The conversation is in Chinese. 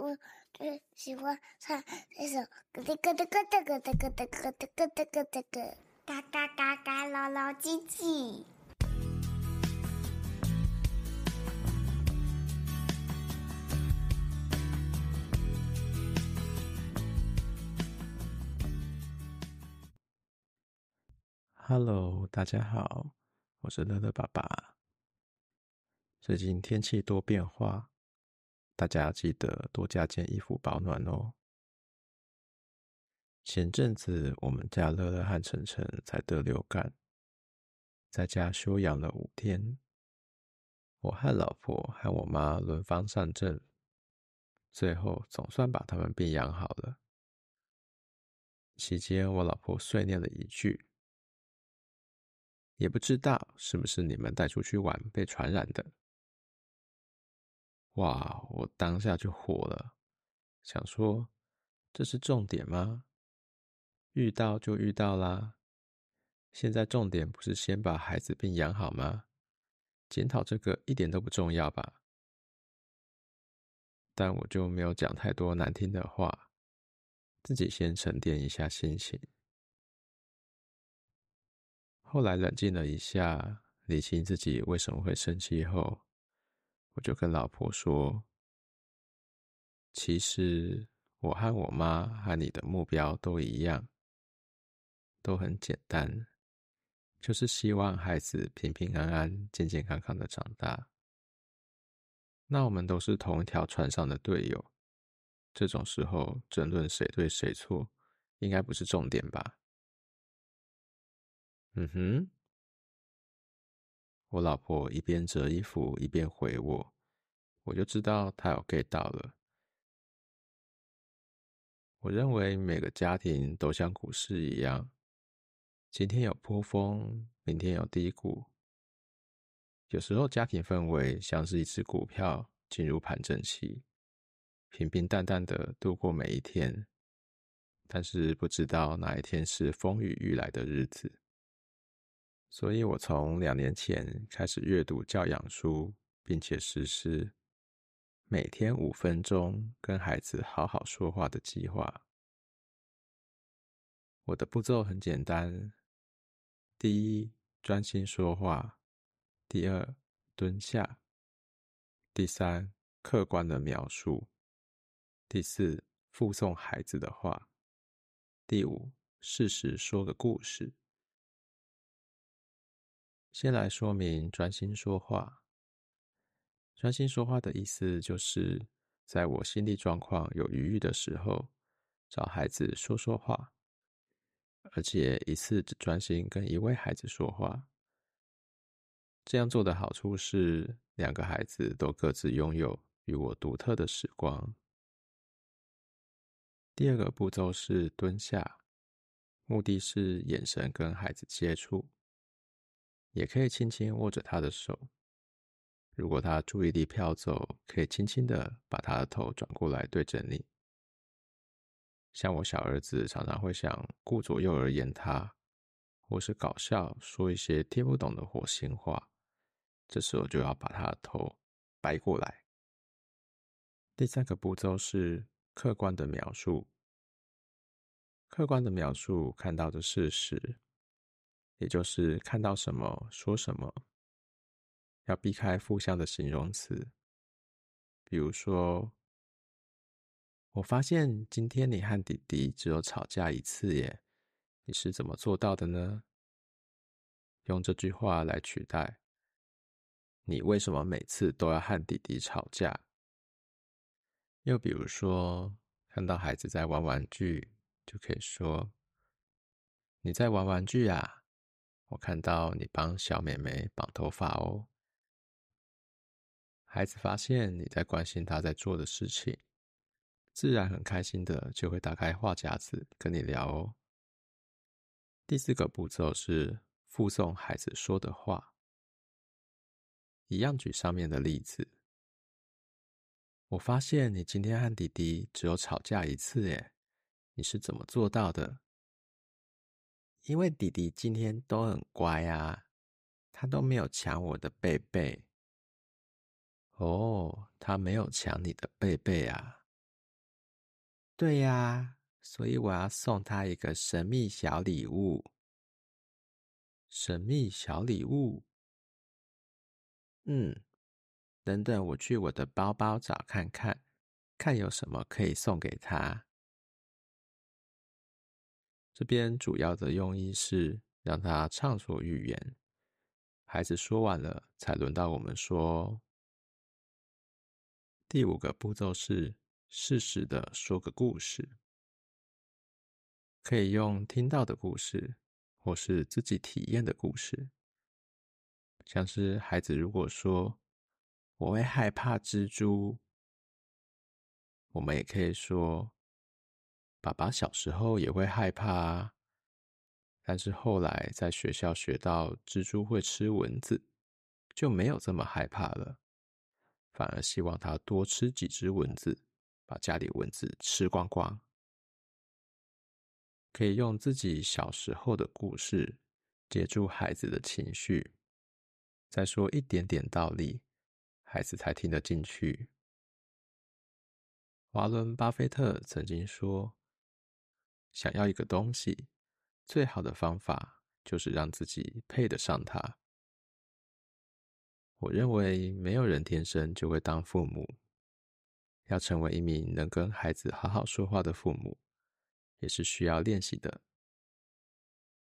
我最喜欢唱这首咯哒咯哒咯哒咯哒咯哒咯哒咯哒咯哒咯，嘎嘎嘎嘎，老老唧唧。Hello，大家好，我是乐乐爸爸。最近天气多变化。大家要记得多加件衣服保暖哦。前阵子我们家乐乐和晨晨才得流感，在家休养了五天。我和老婆和我妈轮番上阵，最后总算把他们病养好了。期间，我老婆碎念了一句：“也不知道是不是你们带出去玩被传染的。”哇！我当下就火了，想说这是重点吗？遇到就遇到啦。现在重点不是先把孩子病养好吗？检讨这个一点都不重要吧？但我就没有讲太多难听的话，自己先沉淀一下心情。后来冷静了一下，理清自己为什么会生气后。我就跟老婆说：“其实我和我妈和你的目标都一样，都很简单，就是希望孩子平平安安、健健康康的长大。那我们都是同一条船上的队友，这种时候争论谁对谁错，应该不是重点吧？”嗯哼。我老婆一边折衣服一边回我，我就知道她有 get 到了。我认为每个家庭都像股市一样，今天有波峰，明天有低谷。有时候家庭氛围像是一只股票进入盘整期，平平淡淡的度过每一天，但是不知道哪一天是风雨欲来的日子。所以我从两年前开始阅读教养书，并且实施每天五分钟跟孩子好好说话的计划。我的步骤很简单：第一，专心说话；第二，蹲下；第三，客观的描述；第四，附送孩子的话；第五，适时说个故事。先来说明专心说话。专心说话的意思就是，在我心理状况有余裕的时候，找孩子说说话，而且一次只专心跟一位孩子说话。这样做的好处是，两个孩子都各自拥有与我独特的时光。第二个步骤是蹲下，目的是眼神跟孩子接触。也可以轻轻握着他的手，如果他注意力飘走，可以轻轻的把他的头转过来对着你。像我小儿子常常会想顾左右而言他，或是搞笑说一些听不懂的火星话，这时候就要把他的头掰过来。第三个步骤是客观的描述，客观的描述看到的事实。也就是看到什么说什么，要避开负向的形容词。比如说，我发现今天你和弟弟只有吵架一次耶，你是怎么做到的呢？用这句话来取代，你为什么每次都要和弟弟吵架？又比如说，看到孩子在玩玩具，就可以说，你在玩玩具啊？我看到你帮小妹妹绑头发哦。孩子发现你在关心他在做的事情，自然很开心的就会打开话匣子跟你聊哦。第四个步骤是附送孩子说的话，一样举上面的例子。我发现你今天和弟弟只有吵架一次耶，你是怎么做到的？因为弟弟今天都很乖啊，他都没有抢我的贝贝。哦，他没有抢你的贝贝啊，对呀，所以我要送他一个神秘小礼物。神秘小礼物？嗯，等等，我去我的包包找看看，看有什么可以送给他。这边主要的用意是让他畅所欲言。孩子说完了，才轮到我们说。第五个步骤是适时的说个故事，可以用听到的故事，或是自己体验的故事。像是孩子如果说我会害怕蜘蛛，我们也可以说爸爸小时候也会害怕啊。但是后来在学校学到蜘蛛会吃蚊子，就没有这么害怕了，反而希望他多吃几只蚊子，把家里蚊子吃光光。可以用自己小时候的故事接住孩子的情绪，再说一点点道理，孩子才听得进去。华伦·巴菲特曾经说：“想要一个东西。”最好的方法就是让自己配得上它。我认为没有人天生就会当父母，要成为一名能跟孩子好好说话的父母，也是需要练习的。